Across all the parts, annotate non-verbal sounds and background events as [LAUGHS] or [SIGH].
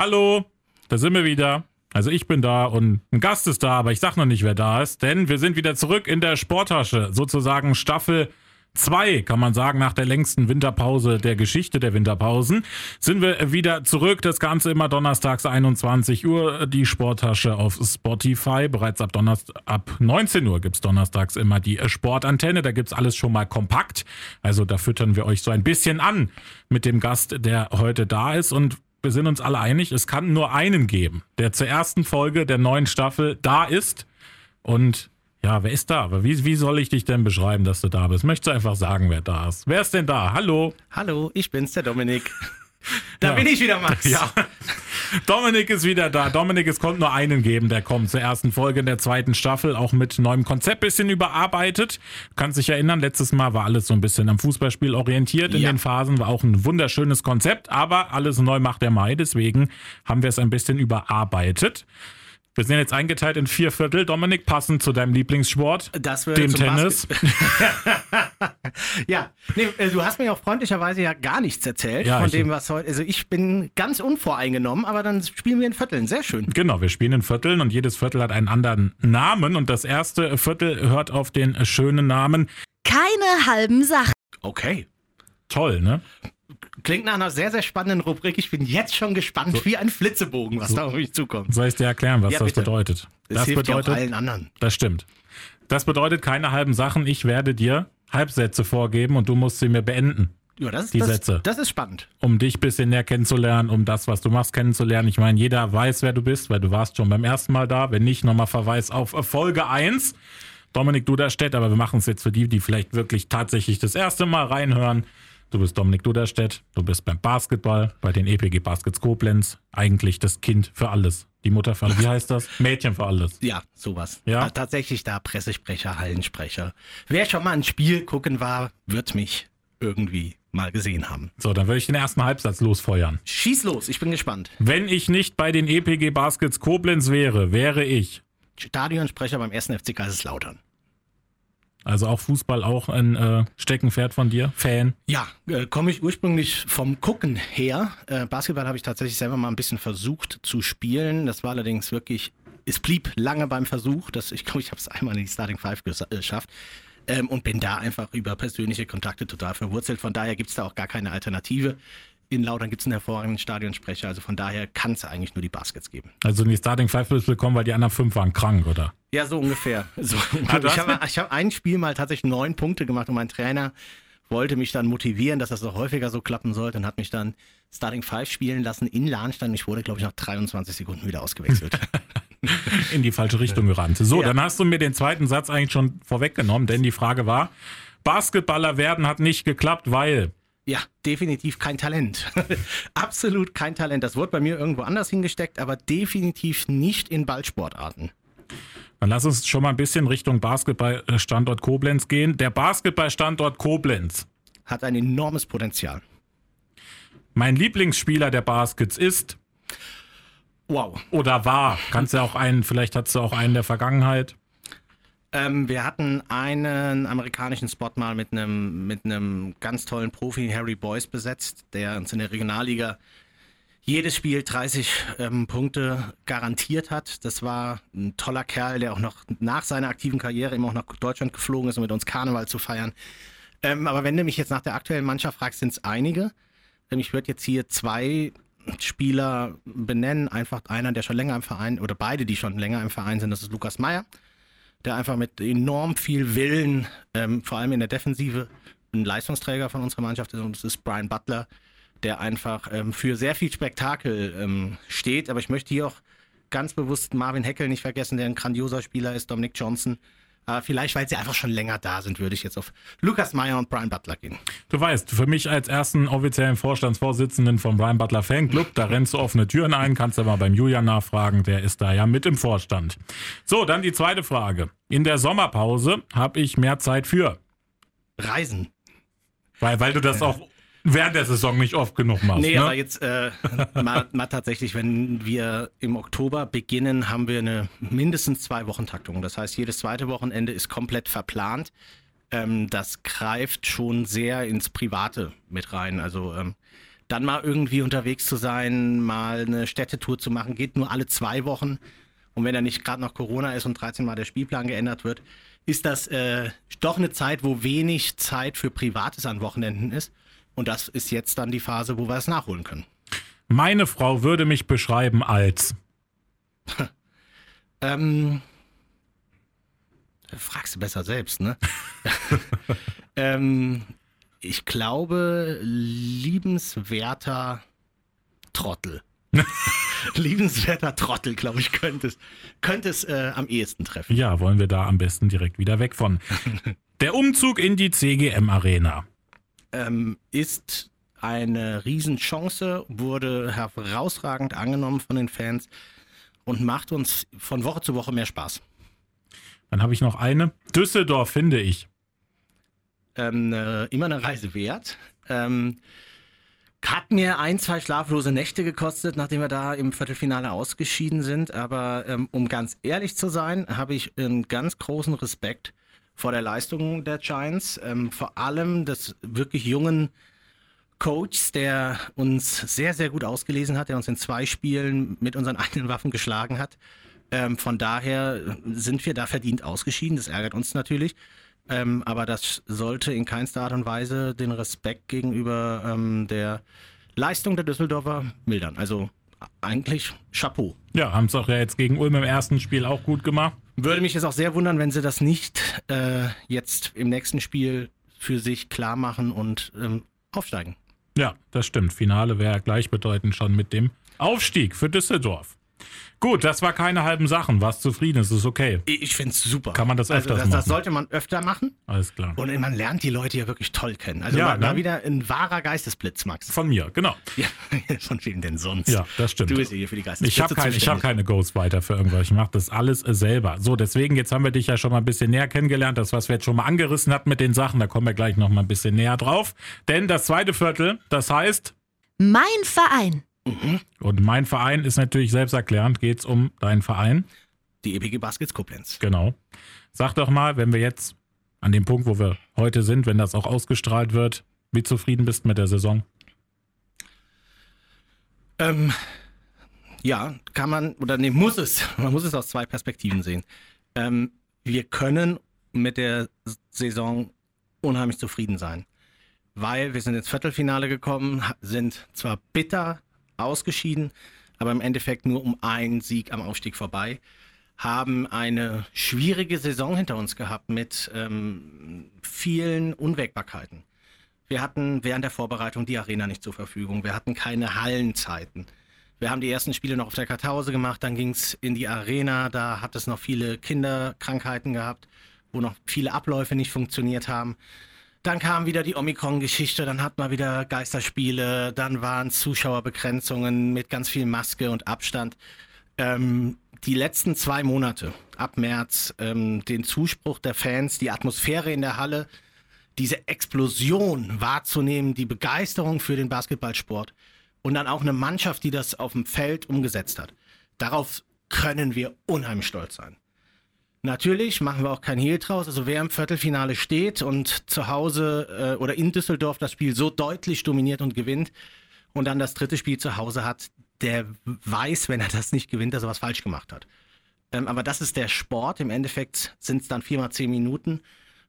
Hallo, da sind wir wieder. Also ich bin da und ein Gast ist da, aber ich sag noch nicht, wer da ist, denn wir sind wieder zurück in der Sporttasche, sozusagen Staffel 2, kann man sagen, nach der längsten Winterpause der Geschichte der Winterpausen, sind wir wieder zurück. Das Ganze immer donnerstags 21 Uhr, die Sporttasche auf Spotify. Bereits ab Donnerstag, ab 19 Uhr gibt's donnerstags immer die Sportantenne. Da gibt's alles schon mal kompakt. Also da füttern wir euch so ein bisschen an mit dem Gast, der heute da ist und wir sind uns alle einig, es kann nur einen geben, der zur ersten Folge der neuen Staffel da ist. Und ja, wer ist da? Wie, wie soll ich dich denn beschreiben, dass du da bist? Möchtest du einfach sagen, wer da ist? Wer ist denn da? Hallo? Hallo, ich bin's, der Dominik. Da Ja. bin ich wieder, Max. Ja. Dominik ist wieder da. Dominik, es kommt nur einen geben, der kommt zur ersten Folge in der zweiten Staffel, auch mit neuem Konzept, bisschen überarbeitet. Du kannst dich erinnern, letztes Mal war alles so ein bisschen am Fußballspiel orientiert in Ja. den Phasen, war auch ein wunderschönes Konzept, aber alles neu macht der Mai, deswegen haben wir es ein bisschen überarbeitet. Wir sind jetzt eingeteilt in vier Viertel. Dominik, passend zu deinem Lieblingssport, dem Tennis. [LAUGHS] Ja, nee, äh, du hast mir auch freundlicherweise ja gar nichts erzählt Ja, von dem, was heute. Also ich bin ganz unvoreingenommen, aber dann spielen wir in Vierteln. Sehr schön. Genau, wir spielen in Vierteln und jedes Viertel hat einen anderen Namen und das erste Viertel hört auf den schönen Namen. Keine halben Sachen. Okay. Toll, ne? Klingt nach einer sehr, sehr spannenden Rubrik. Ich bin jetzt schon gespannt, wie ein Flitzebogen, was da auf mich zukommt. Soll ich dir erklären, was Ja, das bitte. bedeutet? Das, hilft ja auch allen anderen. das stimmt. Das bedeutet keine halben Sachen. Ich werde dir Halbsätze vorgeben und du musst sie mir beenden, Ja, das, Die das, Sätze. Das ist spannend. um dich ein bisschen näher kennenzulernen, um das, was du machst, kennenzulernen. Ich meine, jeder weiß, wer du bist, weil du warst schon beim ersten Mal da. Wenn nicht, nochmal Verweis auf Folge 1. Dominik Duderstedt, aber wir machen es jetzt für die, die vielleicht wirklich tatsächlich das erste Mal reinhören. Du bist Dominik Duderstedt, du bist beim Basketball, bei den EPG Baskets Koblenz, eigentlich das Kind für alles. Die Mutter für alles, wie heißt das? Mädchen für alles. Ja, sowas. Ja? Ah, Tatsächlich da Pressesprecher, Hallensprecher. Wer schon mal ein Spiel gucken war, wird mich irgendwie mal gesehen haben. So, dann würde ich den ersten Halbsatz losfeuern. Schieß los, ich bin gespannt. Wenn ich nicht bei den EPG Baskets Koblenz wäre, wäre ich. Stadionsprecher beim 1. FC Kaiserslautern. Also auch Fußball, auch ein äh, Steckenpferd von dir? Fan? Ja, äh, komme ich ursprünglich vom Gucken her. Äh, Basketball habe ich tatsächlich selber mal ein bisschen versucht zu spielen. Das war allerdings wirklich, es blieb lange beim Versuch. Das, ich glaube, ich habe es einmal in die Starting Five äh, geschafft. Ähm, und bin da einfach über persönliche Kontakte total verwurzelt. Von daher gibt es da auch gar keine Alternative. In Lautern gibt es einen hervorragenden Stadionsprecher. Also von daher kann es eigentlich nur die Baskets geben. Also in die Starting Five bist du gekommen, weil die anderen fünf waren krank, oder? Ja, so ungefähr. [LAUGHS] So, Ah, ich habe hab ein Spiel mal tatsächlich neun Punkte gemacht und mein Trainer wollte mich dann motivieren, dass das noch häufiger so klappen sollte und hat mich dann Starting Five spielen lassen in Lahnstein. Ich wurde, glaube ich, nach 23 Sekunden wieder ausgewechselt. [LAUGHS] In die falsche Richtung gerannt. So, Ja. dann hast du mir den zweiten Satz eigentlich schon vorweggenommen, denn die Frage war, Basketballer werden hat nicht geklappt, weil... ja, definitiv kein Talent. [LAUGHS] Absolut kein Talent. Das wurde bei mir irgendwo anders hingesteckt, aber definitiv nicht in Ballsportarten. Dann lass uns schon mal ein bisschen Richtung Basketballstandort Koblenz gehen. Der Basketballstandort Koblenz. Hat ein enormes Potenzial. Mein Lieblingsspieler der Baskets ist Wow. oder war. Kannst ja auch einen, vielleicht hast du auch einen der Vergangenheit. Ähm, wir hatten einen amerikanischen Spot mal mit einem mit ganz tollen Profi, Harry Boyce, besetzt, der uns in der Regionalliga jedes Spiel 30 ähm, Punkte garantiert hat. Das war ein toller Kerl, der auch noch nach seiner aktiven Karriere immer auch nach Deutschland geflogen ist, um mit uns Karneval zu feiern. Ähm, aber wenn du mich jetzt nach der aktuellen Mannschaft fragst, sind es einige. Ähm, ich würde jetzt hier zwei Spieler benennen. Einfach einer, der schon länger im Verein, oder beide, die schon länger im Verein sind, das ist Lukas Meyer der einfach mit enorm viel Willen, ähm, vor allem in der Defensive, ein Leistungsträger von unserer Mannschaft ist. Und das ist Brian Butler, der einfach ähm, für sehr viel Spektakel ähm, steht. Aber ich möchte hier auch ganz bewusst Marvin Heckel nicht vergessen, der ein grandioser Spieler ist, Dominic Johnson. Aber vielleicht, weil sie einfach schon länger da sind, würde ich jetzt auf Lukas Meyer und Brian Butler gehen. Du weißt, für mich als ersten offiziellen Vorstandsvorsitzenden vom Brian Butler Fanclub, da rennst du offene Türen ein, kannst du mal beim Julian nachfragen, der ist da ja mit im Vorstand. So, dann die zweite Frage. In der Sommerpause habe ich mehr Zeit für, Reisen. weil, weil du das auch während der Saison nicht oft genug machst. Nee, ne? aber jetzt äh, mal, mal tatsächlich, wenn wir im Oktober beginnen, haben wir eine mindestens zwei Wochen Taktung. Das heißt, jedes zweite Wochenende ist komplett verplant. Ähm, das greift schon sehr ins Private mit rein. Also ähm, dann mal irgendwie unterwegs zu sein, mal eine Städtetour zu machen, geht nur alle zwei Wochen. Und wenn da nicht gerade noch Corona ist und 13 Mal der Spielplan geändert wird, ist das äh, doch eine Zeit, wo wenig Zeit für Privates an Wochenenden ist. Und das ist jetzt dann die Phase, wo wir es nachholen können. Meine Frau würde mich beschreiben als. [LAUGHS] Ähm, fragst du besser selbst, ne? [LAUGHS] [LAUGHS] ähm, ich glaube, liebenswerter Trottel. liebenswerter Trottel, glaube ich, könnte es, könnte es äh, am ehesten treffen. Ja, wollen wir da am besten direkt wieder weg von. Der Umzug in die CGM Arena. Ähm, ist eine Riesenchance, wurde herausragend angenommen von den Fans und macht uns von Woche zu Woche mehr Spaß. Dann habe ich noch eine. Düsseldorf finde ich. Ähm, äh, immer eine Reise wert. Ähm, hat mir ein, zwei schlaflose Nächte gekostet, nachdem wir da im Viertelfinale ausgeschieden sind. Aber ähm, um ganz ehrlich zu sein, habe ich einen ganz großen Respekt vor der Leistung der Giants. Ähm, vor allem des wirklich jungen Coachs, der uns sehr, sehr gut ausgelesen hat, der uns in zwei Spielen mit unseren [LAUGHS] eigenen Waffen geschlagen hat. Ähm, von daher sind wir da verdient ausgeschieden. Das ärgert uns natürlich. Ähm, aber das sollte in keinster Art und Weise den Respekt gegenüber ähm, der Leistung der Düsseldorfer mildern. Also eigentlich Chapeau. Ja, haben es auch ja jetzt gegen Ulm im ersten Spiel auch gut gemacht. Würde mich jetzt auch sehr wundern, wenn sie das nicht äh, jetzt im nächsten Spiel für sich klar machen und ähm, aufsteigen. Ja, das stimmt. Finale wäre gleichbedeutend schon mit dem Aufstieg für Düsseldorf. Gut, das war keine halben Sachen. Warst zufrieden? Es ist okay. Ich finde es super. Kann man das also das, machen? Das sollte man öfter machen. Alles klar. Und man lernt die Leute ja wirklich toll kennen. Also Ja, mal, mal ne? wieder ein wahrer Geistesblitz, Max. Von mir, genau. Ja, [LAUGHS] von wem denn sonst? Ja, das stimmt. Du bist ja hier für die Geistesblitze Ich habe keine, ich hab keine Ghostwriter für irgendwas. Ich mache das alles äh, selber. So, deswegen, jetzt haben wir dich ja schon mal ein bisschen näher kennengelernt. Das, was wir jetzt schon mal angerissen hatten mit den Sachen, da kommen wir gleich noch mal ein bisschen näher drauf. Denn das zweite Viertel, das heißt, Mein Verein. Und mein Verein ist natürlich selbsterklärend, geht's um deinen Verein. Die EPG Baskets Koblenz. Genau. Sag doch mal, wenn wir jetzt an dem Punkt, wo wir heute sind, wenn das auch ausgestrahlt wird, wie zufrieden bist mit der Saison? Ähm, ja, kann man, oder nee, muss es. [LAUGHS] Man muss es aus zwei Perspektiven sehen. Ähm, wir können mit der Saison unheimlich zufrieden sein. Weil wir sind ins Viertelfinale gekommen, sind zwar bitter ausgeschieden, aber im Endeffekt nur um einen Sieg am Aufstieg vorbei. Haben eine schwierige Saison hinter uns gehabt mit ähm, vielen Unwägbarkeiten. Wir hatten während der Vorbereitung die Arena nicht zur Verfügung. Wir hatten keine Hallenzeiten. Wir haben die ersten Spiele noch auf der Kartause gemacht, dann ging es in die Arena, da hat es noch viele Kinderkrankheiten gehabt, wo noch viele Abläufe nicht funktioniert haben. Dann kam wieder die Omikron-Geschichte, dann hat man wieder Geisterspiele, dann waren Zuschauerbegrenzungen mit ganz viel Maske und Abstand. Ähm, die letzten zwei Monate, ab März, ähm, den Zuspruch der Fans, die Atmosphäre in der Halle, diese Explosion wahrzunehmen, die Begeisterung für den Basketballsport und dann auch eine Mannschaft, die das auf dem Feld umgesetzt hat. Darauf können wir unheimlich stolz sein. Natürlich machen wir auch kein Hehl draus. Also wer im Viertelfinale steht und zu Hause äh, oder in Düsseldorf das Spiel so deutlich dominiert und gewinnt und dann das dritte Spiel zu Hause hat, der weiß, wenn er das nicht gewinnt, dass er was falsch gemacht hat. Ähm, aber das ist der Sport. Im Endeffekt sind es dann viermal zehn Minuten.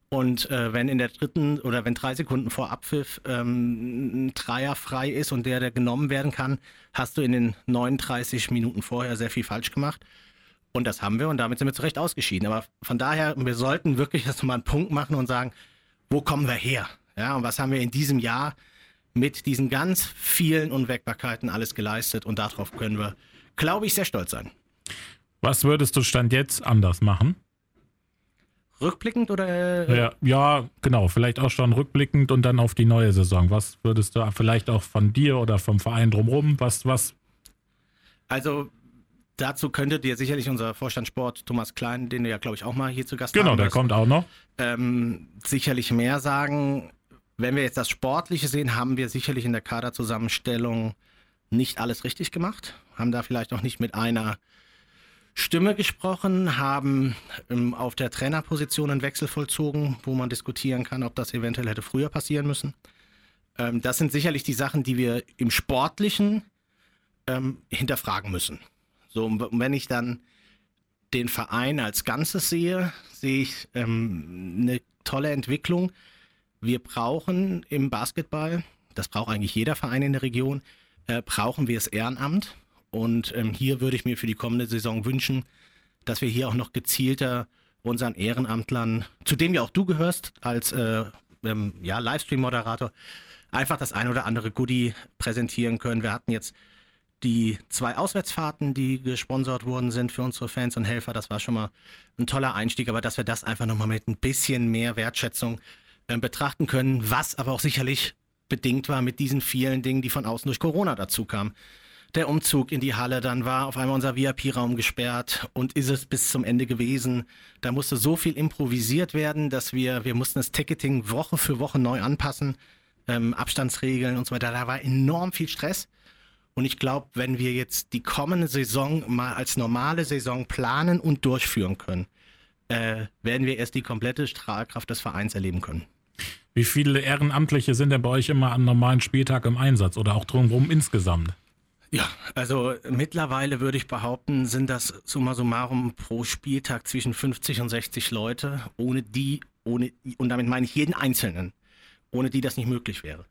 Und äh, wenn in der dritten oder wenn drei Sekunden vor Abpfiff ähm, ein Dreier frei ist und der, der genommen werden kann, hast du in den 39 Minuten vorher sehr viel falsch gemacht. Und das haben wir und damit sind wir zu Recht ausgeschieden. Aber von daher, wir sollten wirklich erst mal einen Punkt machen und sagen, wo kommen wir her? Ja, und was haben wir in diesem Jahr mit diesen ganz vielen Unwägbarkeiten alles geleistet? Und darauf können wir, glaube ich, sehr stolz sein. Was würdest du Stand jetzt anders machen? Rückblickend oder äh, Ja, ja, genau. Vielleicht auch schon rückblickend und dann auf die neue Saison. Was würdest du vielleicht auch von dir oder vom Verein drumherum? Was, was? Also dazu könnte dir sicherlich unser Vorstand Sport Thomas Klein, den du ja glaube ich auch mal hier zu Gast Genau, der wirst, kommt auch noch. ähm, sicherlich mehr sagen. Wenn wir jetzt das Sportliche sehen, haben wir sicherlich in der Kaderzusammenstellung nicht alles richtig gemacht, haben da vielleicht auch nicht mit einer Stimme gesprochen, haben ähm, auf der Trainerposition einen Wechsel vollzogen, wo man diskutieren kann, ob das eventuell hätte früher passieren müssen. Ähm, das sind sicherlich die Sachen, die wir im Sportlichen ähm, hinterfragen müssen. So, und wenn ich dann den Verein als Ganzes sehe, sehe ich ähm, eine tolle Entwicklung. Wir brauchen im Basketball, das braucht eigentlich jeder Verein in der Region, äh, brauchen wir das Ehrenamt. Und ähm, hier würde ich mir für die kommende Saison wünschen, dass wir hier auch noch gezielter unseren Ehrenamtlern, zu dem ja auch du gehörst, als äh, ähm, ja, Livestream-Moderator, einfach das ein oder andere Goodie präsentieren können. Wir hatten jetzt die zwei Auswärtsfahrten, die gesponsert worden sind für unsere Fans und Helfer. Das war schon mal ein toller Einstieg, aber dass wir das einfach nochmal mit ein bisschen mehr Wertschätzung äh, betrachten können, was aber auch sicherlich bedingt war mit diesen vielen Dingen, die von außen durch Corona dazu kamen. Der Umzug in die Halle, dann war auf einmal unser VIP-Raum gesperrt und ist es bis zum Ende gewesen. Da musste so viel improvisiert werden, dass wir, wir mussten das Ticketing Woche für Woche neu anpassen, ähm, Abstandsregeln und so weiter. Da war enorm viel Stress. Und ich glaube, wenn wir jetzt die kommende Saison mal als normale Saison planen und durchführen können, äh, werden wir erst die komplette Strahlkraft des Vereins erleben können. Wie viele Ehrenamtliche sind denn bei euch immer am normalen Spieltag im Einsatz oder auch drumherum insgesamt? Ja, also mittlerweile würde ich behaupten, sind das summa summarum pro Spieltag zwischen 50 und 60 Leute, ohne die, ohne, und damit meine ich jeden Einzelnen, ohne die das nicht möglich wäre.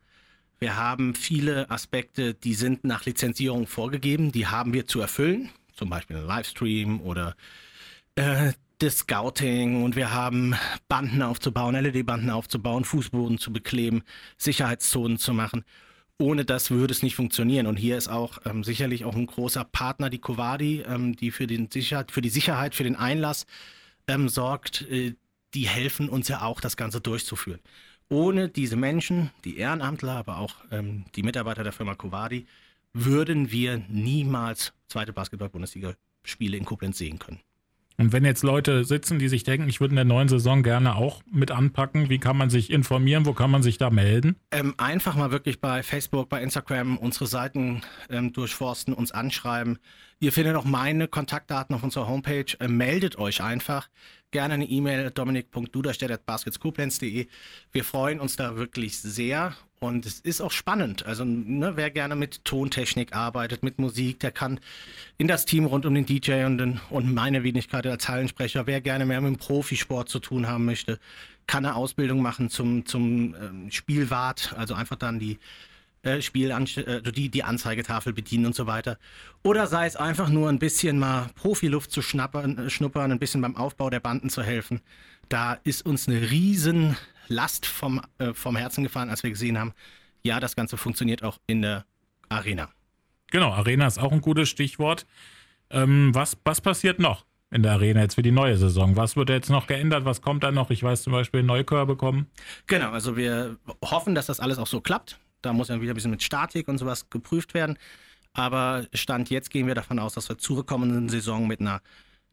Wir haben viele Aspekte, die sind nach Lizenzierung vorgegeben, die haben wir zu erfüllen, zum Beispiel ein Livestream oder äh, das Scouting und wir haben Banden aufzubauen, LED-Banden aufzubauen, Fußboden zu bekleben, Sicherheitszonen zu machen. Ohne das würde es nicht funktionieren. Und hier ist auch ähm, sicherlich auch ein großer Partner, die Covadi, ähm, die für, den Sicherheit, für die Sicherheit, für den Einlass ähm, sorgt. Äh, die helfen uns ja auch, das Ganze durchzuführen ohne diese Menschen, die Ehrenamtler, aber auch ähm, die Mitarbeiter der Firma Covadi, würden wir niemals zweite Basketball-Bundesliga-Spiele in Koblenz sehen können. Und wenn jetzt Leute sitzen, die sich denken, ich würde in der neuen Saison gerne auch mit anpacken, wie kann man sich informieren? Wo kann man sich da melden? Ähm, einfach mal wirklich bei Facebook, bei Instagram unsere Seiten ähm, durchforsten, uns anschreiben. Ihr findet auch meine Kontaktdaten auf unserer Homepage. Äh, meldet euch einfach. Gerne eine E-Mail dominik.duderstedt.basketskoblenz.de. Wir freuen uns da wirklich sehr und es ist auch spannend. Also ne, wer gerne mit Tontechnik arbeitet, mit Musik, der kann in das Team rund um den DJ und, den, und meine Wenigkeit als Hallensprecher, wer gerne mehr mit dem Profisport zu tun haben möchte, kann eine Ausbildung machen zum, zum ähm, Spielwart, also einfach dann die äh, Spiel, äh, die, die Anzeigetafel bedienen und so weiter. Oder sei es einfach nur ein bisschen mal Profiluft zu schnappern, äh, schnuppern, ein bisschen beim Aufbau der Banden zu helfen. Da ist uns eine riesen Last vom, äh, vom Herzen gefahren, als wir gesehen haben, ja, das Ganze funktioniert auch in der Arena. Genau, Arena ist auch ein gutes Stichwort. Ähm, was, was passiert noch in der Arena jetzt für die neue Saison? Was wird jetzt noch geändert? Was kommt da noch? Ich weiß zum Beispiel Neukörbe kommen. Genau, also wir hoffen, dass das alles auch so klappt. Da muss ja wieder ein bisschen mit Statik und sowas geprüft werden. Aber Stand jetzt gehen wir davon aus, dass wir zur kommenden Saison mit einer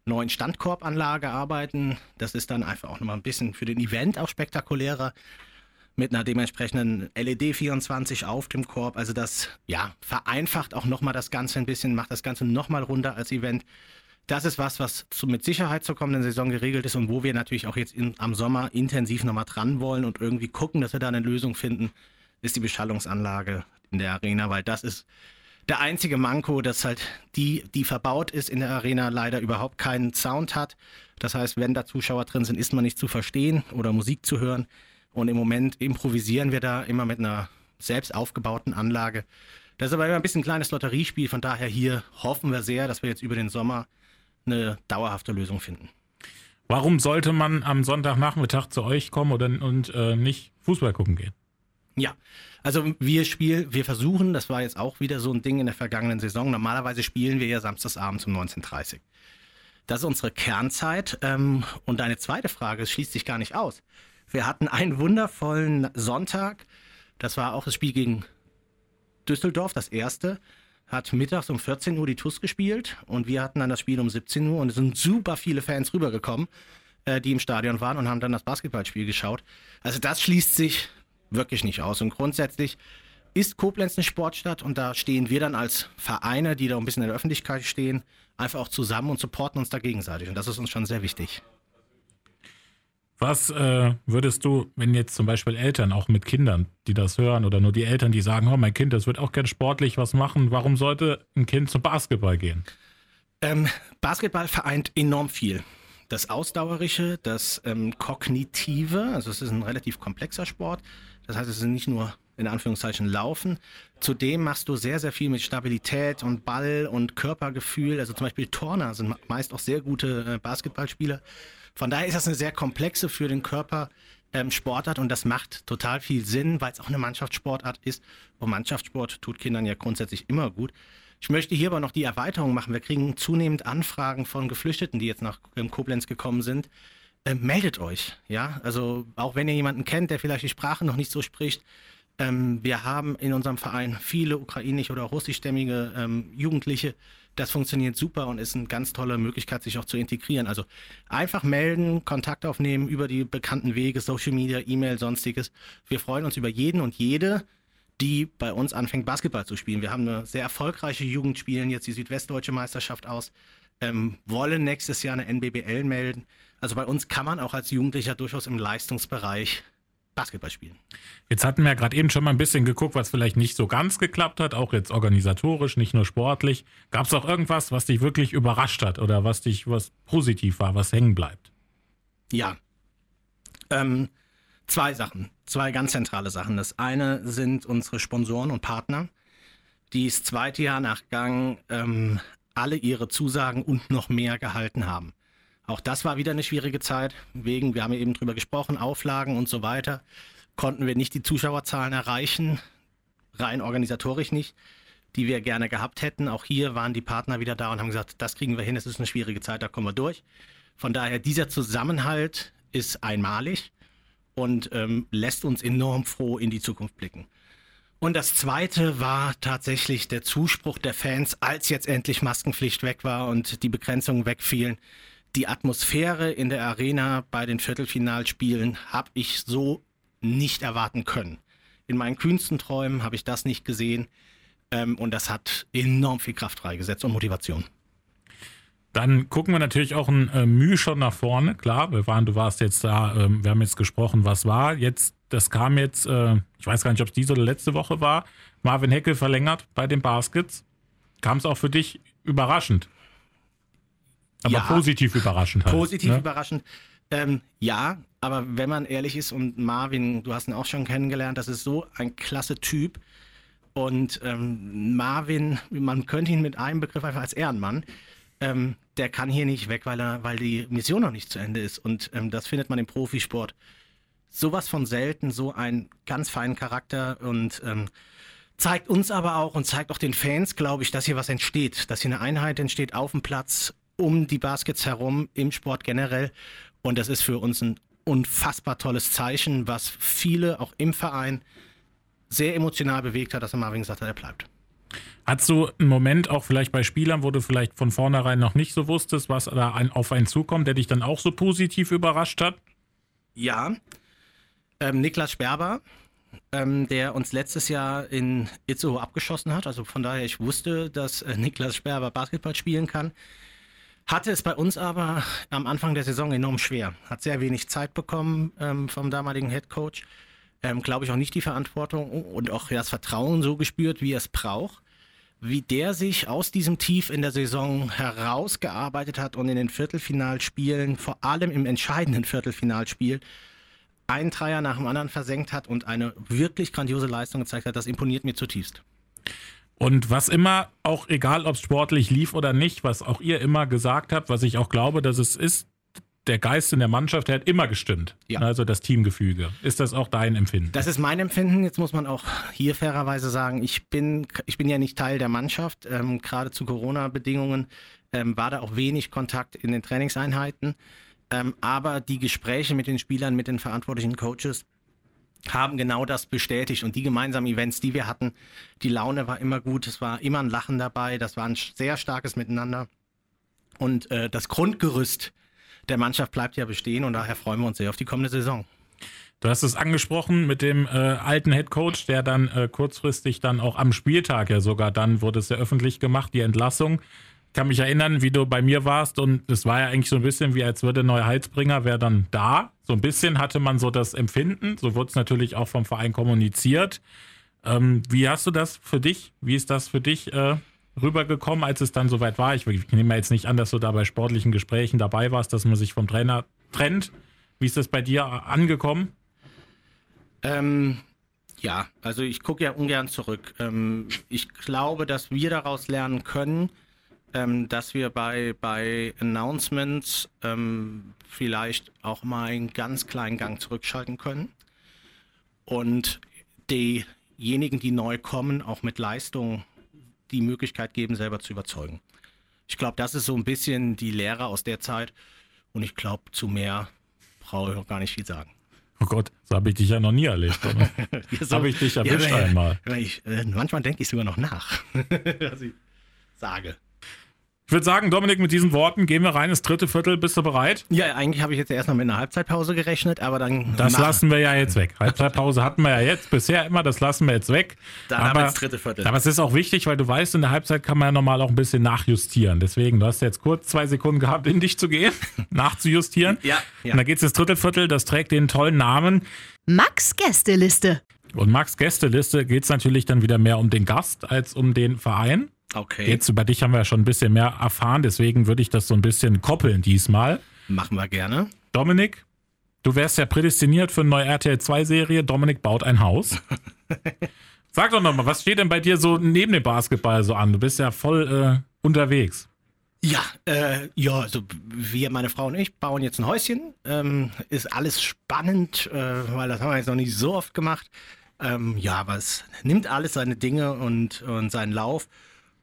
neuen Standkorbanlage arbeiten. Das ist dann einfach auch nochmal ein bisschen für den Event auch spektakulärer. Mit einer dementsprechenden LED 24 auf dem Korb. Also das, ja, vereinfacht auch nochmal das Ganze ein bisschen, macht das Ganze nochmal runter als Event. Das ist was, was zu, mit Sicherheit zur kommenden Saison geregelt ist und wo wir natürlich auch jetzt in, am Sommer intensiv nochmal dran wollen und irgendwie gucken, dass wir da eine Lösung finden, ist die Beschallungsanlage in der Arena, weil das ist der einzige Manko, dass halt die, die verbaut ist in der Arena, leider überhaupt keinen Sound hat. Das heißt, wenn da Zuschauer drin sind, ist man nicht zu verstehen oder Musik zu hören. Und im Moment improvisieren wir da immer mit einer selbst aufgebauten Anlage. Das ist aber immer ein bisschen ein kleines Lotteriespiel. Von daher hier hoffen wir sehr, dass wir jetzt über den Sommer eine dauerhafte Lösung finden. Warum sollte man am Sonntagnachmittag zu euch kommen oder, und äh, nicht Fußball gucken gehen? Ja, also wir spielen, wir versuchen, das war jetzt auch wieder so ein Ding in der vergangenen Saison. Normalerweise spielen wir ja samstagsabends um 19.30 Uhr. Das ist unsere Kernzeit. Ähm, und deine zweite Frage schließt sich gar nicht aus. Wir hatten einen wundervollen Sonntag. Das war auch das Spiel gegen Düsseldorf, das erste. Hat mittags um 14 Uhr die TUS gespielt und wir hatten dann das Spiel um 17 Uhr und es sind super viele Fans rübergekommen, äh, die im Stadion waren und haben dann das Basketballspiel geschaut. Also das schließt sich wirklich nicht aus. Und grundsätzlich ist Koblenz eine Sportstadt und da stehen wir dann als Vereine, die da ein bisschen in der Öffentlichkeit stehen, einfach auch zusammen und supporten uns da gegenseitig. Und das ist uns schon sehr wichtig. Was äh, würdest du, wenn jetzt zum Beispiel Eltern, auch mit Kindern, die das hören, oder nur die Eltern, die sagen, oh, mein Kind, das wird auch gern sportlich was machen, warum sollte ein Kind zum Basketball gehen? Ähm, Basketball vereint enorm viel. Das Ausdauerische, das ähm, Kognitive, also es ist ein relativ komplexer Sport. Das heißt, es ist nicht nur in Anführungszeichen Laufen. Zudem machst du sehr, sehr viel mit Stabilität und Ball und Körpergefühl. Also zum Beispiel Turner sind meist auch sehr gute äh, Basketballspieler. Von daher ist das eine sehr komplexe für den Körper ähm, Sportart und das macht total viel Sinn, weil es auch eine Mannschaftssportart ist. Und Mannschaftssport tut Kindern ja grundsätzlich immer gut. Ich möchte hier aber noch die Erweiterung machen. Wir kriegen zunehmend Anfragen von Geflüchteten, die jetzt nach ähm, Koblenz gekommen sind. Ähm, meldet euch, ja. Also auch wenn ihr jemanden kennt, der vielleicht die Sprache noch nicht so spricht, ähm, wir haben in unserem Verein viele ukrainisch- oder russischstämmige ähm, Jugendliche. Das funktioniert super und ist eine ganz tolle Möglichkeit, sich auch zu integrieren. Also einfach melden, Kontakt aufnehmen über die bekannten Wege, Social Media, E-Mail, sonstiges. Wir freuen uns über jeden und jede, die bei uns anfängt, Basketball zu spielen. Wir haben eine sehr erfolgreiche Jugend, spielen jetzt die Südwestdeutsche Meisterschaft aus, ähm, wollen nächstes Jahr eine NBBL melden. Also bei uns kann man auch als Jugendlicher durchaus im Leistungsbereich Basketball spielen. Jetzt hatten wir ja gerade eben schon mal ein bisschen geguckt, was vielleicht nicht so ganz geklappt hat, auch jetzt organisatorisch, nicht nur sportlich. Gab es auch irgendwas, was dich wirklich überrascht hat oder was dich, was positiv war, was hängen bleibt? Ja. Ähm, zwei Sachen, zwei ganz zentrale Sachen. Das eine sind unsere Sponsoren und Partner, die das zweite Jahr nach Gang ähm, alle ihre Zusagen und noch mehr gehalten haben. Auch das war wieder eine schwierige Zeit, wegen, wir haben eben drüber gesprochen, Auflagen und so weiter. Konnten wir nicht die Zuschauerzahlen erreichen, rein organisatorisch nicht, die wir gerne gehabt hätten. Auch hier waren die Partner wieder da und haben gesagt, das kriegen wir hin, es ist eine schwierige Zeit, da kommen wir durch. Von daher, dieser Zusammenhalt ist einmalig und ähm, lässt uns enorm froh in die Zukunft blicken. Und das Zweite war tatsächlich der Zuspruch der Fans, als jetzt endlich Maskenpflicht weg war und die Begrenzungen wegfielen die Atmosphäre in der Arena bei den Viertelfinalspielen habe ich so nicht erwarten können. In meinen kühnsten Träumen habe ich das nicht gesehen ähm, und das hat enorm viel Kraft freigesetzt und Motivation. Dann gucken wir natürlich auch ein äh, Mühe schon nach vorne. Klar, wir waren, du warst jetzt da, ähm, wir haben jetzt gesprochen, was war. Jetzt, das kam jetzt, äh, ich weiß gar nicht, ob es diese oder letzte Woche war. Marvin Heckel verlängert bei den Baskets. Kam es auch für dich überraschend? Aber ja, positiv überraschend halt. Positiv ne? überraschend. Ähm, ja, aber wenn man ehrlich ist und Marvin, du hast ihn auch schon kennengelernt, das ist so ein klasse Typ. Und ähm, Marvin, man könnte ihn mit einem Begriff einfach als Ehrenmann, ähm, der kann hier nicht weg, weil, er, weil die Mission noch nicht zu Ende ist. Und ähm, das findet man im Profisport sowas von selten, so einen ganz feinen Charakter und ähm, zeigt uns aber auch und zeigt auch den Fans, glaube ich, dass hier was entsteht, dass hier eine Einheit entsteht auf dem Platz um die Baskets herum im Sport generell. Und das ist für uns ein unfassbar tolles Zeichen, was viele auch im Verein sehr emotional bewegt hat, dass er Marvin gesagt hat, er bleibt. Hattest du einen Moment auch vielleicht bei Spielern, wo du vielleicht von vornherein noch nicht so wusstest, was da auf einen zukommt, der dich dann auch so positiv überrascht hat? Ja. Ähm, Niklas Sperber, ähm, der uns letztes Jahr in Itzehoe abgeschossen hat. Also von daher, ich wusste, dass äh, Niklas Sperber Basketball spielen kann. Hatte es bei uns aber am Anfang der Saison enorm schwer. Hat sehr wenig Zeit bekommen ähm, vom damaligen Head Coach. Ähm, Glaube ich auch nicht die Verantwortung und auch das Vertrauen so gespürt, wie er es braucht. Wie der sich aus diesem Tief in der Saison herausgearbeitet hat und in den Viertelfinalspielen, vor allem im entscheidenden Viertelfinalspiel, einen Dreier nach dem anderen versenkt hat und eine wirklich grandiose Leistung gezeigt hat, das imponiert mir zutiefst. Und was immer, auch egal ob es sportlich lief oder nicht, was auch ihr immer gesagt habt, was ich auch glaube, dass es ist, der Geist in der Mannschaft, der hat immer gestimmt. Ja. Also das Teamgefüge. Ist das auch dein Empfinden? Das ist mein Empfinden. Jetzt muss man auch hier fairerweise sagen, ich bin, ich bin ja nicht Teil der Mannschaft. Ähm, gerade zu Corona-Bedingungen ähm, war da auch wenig Kontakt in den Trainingseinheiten. Ähm, aber die Gespräche mit den Spielern, mit den verantwortlichen Coaches, haben genau das bestätigt. Und die gemeinsamen Events, die wir hatten, die Laune war immer gut, es war immer ein Lachen dabei, das war ein sehr starkes Miteinander. Und äh, das Grundgerüst der Mannschaft bleibt ja bestehen und daher freuen wir uns sehr auf die kommende Saison. Du hast es angesprochen mit dem äh, alten Head Coach, der dann äh, kurzfristig dann auch am Spieltag ja sogar dann wurde es ja öffentlich gemacht, die Entlassung. Kann mich erinnern, wie du bei mir warst und es war ja eigentlich so ein bisschen wie, als würde neuer Heilsbringer wäre dann da. So ein bisschen hatte man so das Empfinden. So wurde es natürlich auch vom Verein kommuniziert. Ähm, wie hast du das für dich? Wie ist das für dich äh, rübergekommen, als es dann soweit war? Ich, ich nehme jetzt nicht an, dass du da bei sportlichen Gesprächen dabei warst, dass man sich vom Trainer trennt. Wie ist das bei dir angekommen? Ähm, ja, also ich gucke ja ungern zurück. Ähm, ich glaube, dass wir daraus lernen können, ähm, dass wir bei, bei Announcements ähm, vielleicht auch mal einen ganz kleinen Gang zurückschalten können und diejenigen, die neu kommen, auch mit Leistung die Möglichkeit geben, selber zu überzeugen. Ich glaube, das ist so ein bisschen die Lehre aus der Zeit und ich glaube, zu mehr brauche ich noch gar nicht viel sagen. Oh Gott, so habe ich dich ja noch nie erlebt. [LAUGHS] so, habe ich dich erwischt ja, einmal. Ich, äh, manchmal denke ich sogar noch nach, [LAUGHS] was ich sage. Ich würde sagen, Dominik, mit diesen Worten gehen wir rein ins dritte Viertel. Bist du bereit? Ja, eigentlich habe ich jetzt erst noch mit einer Halbzeitpause gerechnet, aber dann. Das machen. lassen wir ja jetzt weg. Halbzeitpause hatten wir ja jetzt bisher immer, das lassen wir jetzt weg. Dann aber, das dritte Viertel. Aber es ist auch wichtig, weil du weißt, in der Halbzeit kann man ja normal auch ein bisschen nachjustieren. Deswegen, du hast jetzt kurz zwei Sekunden gehabt, in dich zu gehen, [LAUGHS] nachzujustieren. Ja, ja. Und dann geht es ins dritte Viertel, das trägt den tollen Namen. Max Gästeliste. Und Max Gästeliste geht es natürlich dann wieder mehr um den Gast als um den Verein. Okay. Jetzt über dich haben wir ja schon ein bisschen mehr erfahren, deswegen würde ich das so ein bisschen koppeln diesmal. Machen wir gerne. Dominik, du wärst ja prädestiniert für eine neue RTL 2 Serie. Dominik baut ein Haus. [LAUGHS] Sag doch nochmal, was steht denn bei dir so neben dem Basketball so an? Du bist ja voll äh, unterwegs. Ja, äh, ja, also wir, meine Frau und ich, bauen jetzt ein Häuschen. Ähm, ist alles spannend, äh, weil das haben wir jetzt noch nicht so oft gemacht. Ähm, ja, aber es nimmt alles seine Dinge und, und seinen Lauf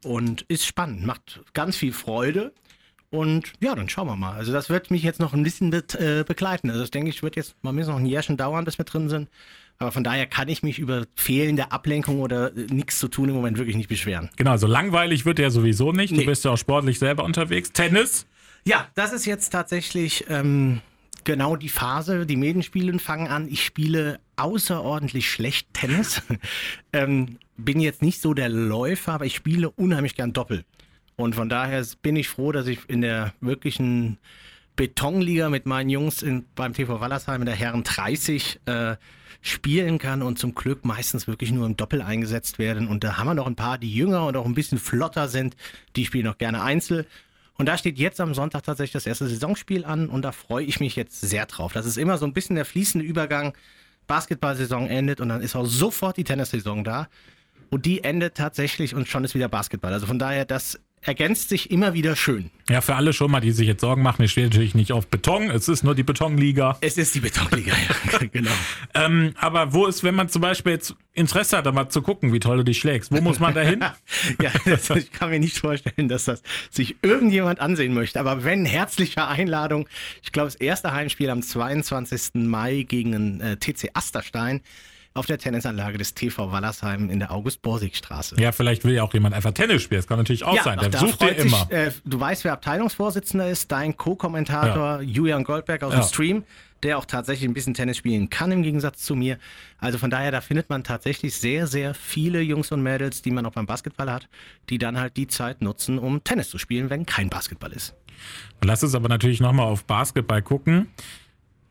und ist spannend, macht ganz viel Freude. Und ja, dann schauen wir mal. Also das wird mich jetzt noch ein bisschen be äh, begleiten. Also das denke ich, wird jetzt mal mindestens noch ein Jährchen dauern, bis wir drin sind. Aber von daher kann ich mich über fehlende Ablenkung oder äh, nichts zu tun im Moment wirklich nicht beschweren. Genau, so langweilig wird ja sowieso nicht. Nee. Du bist ja auch sportlich selber unterwegs. Tennis? Ja, das ist jetzt tatsächlich ähm, genau die Phase. Die Medienspiele fangen an. Ich spiele außerordentlich schlecht Tennis. [LAUGHS] ähm, bin jetzt nicht so der Läufer, aber ich spiele unheimlich gern Doppel. Und von daher bin ich froh, dass ich in der wirklichen Betonliga mit meinen Jungs in, beim TV Wallersheim in der Herren 30 äh, spielen kann und zum Glück meistens wirklich nur im Doppel eingesetzt werden. Und da haben wir noch ein paar, die jünger und auch ein bisschen flotter sind, die spielen auch gerne Einzel. Und da steht jetzt am Sonntag tatsächlich das erste Saisonspiel an und da freue ich mich jetzt sehr drauf. Das ist immer so ein bisschen der fließende Übergang. Basketballsaison endet und dann ist auch sofort die Tennissaison da. Und die endet tatsächlich und schon ist wieder Basketball. Also von daher, das ergänzt sich immer wieder schön. Ja, für alle schon mal, die sich jetzt Sorgen machen, ich stehe natürlich nicht auf Beton, es ist nur die Betonliga. Es ist die Betonliga, [LAUGHS] ja, genau. ähm, aber wo ist, wenn man zum Beispiel jetzt Interesse hat, da mal zu gucken, wie toll du dich schlägst, wo muss man da hin? [LAUGHS] ja, das, ich kann mir nicht vorstellen, dass das sich irgendjemand ansehen möchte, aber wenn, herzliche Einladung. Ich glaube, das erste Heimspiel am 22. Mai gegen den äh, TC Asterstein auf der Tennisanlage des TV Wallersheim in der August-Borsig-Straße. Ja, vielleicht will ja auch jemand einfach Tennis spielen. Das kann natürlich auch ja, sein. Der sucht dir immer. Äh, du weißt, wer Abteilungsvorsitzender ist, dein Co-Kommentator ja. Julian Goldberg aus ja. dem Stream, der auch tatsächlich ein bisschen Tennis spielen kann im Gegensatz zu mir. Also von daher, da findet man tatsächlich sehr, sehr viele Jungs und Mädels, die man auch beim Basketball hat, die dann halt die Zeit nutzen, um Tennis zu spielen, wenn kein Basketball ist. Lass uns aber natürlich nochmal auf Basketball gucken.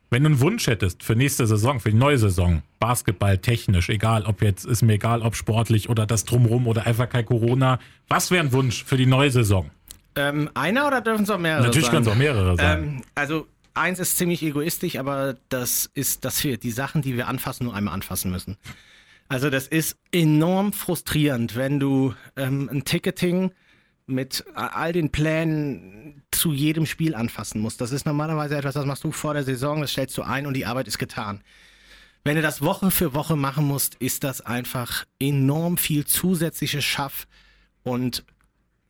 Wenn du einen Wunsch hättest für nächste Saison, für die neue Saison, Basketball technisch, egal ob jetzt, ist mir egal, ob sportlich oder das drumrum oder einfach kein Corona, was wäre ein Wunsch für die neue Saison? Ähm, einer oder dürfen es auch mehrere Natürlich können es auch mehrere sein. Ähm, also eins ist ziemlich egoistisch, aber das ist, dass wir die Sachen, die wir anfassen, nur einmal anfassen müssen. Also das ist enorm frustrierend, wenn du ähm, ein Ticketing mit all den Plänen zu jedem Spiel anfassen musst. Das ist normalerweise etwas, das machst du vor der Saison, das stellst du ein und die Arbeit ist getan. Wenn du das Woche für Woche machen musst, ist das einfach enorm viel zusätzliches Schaff und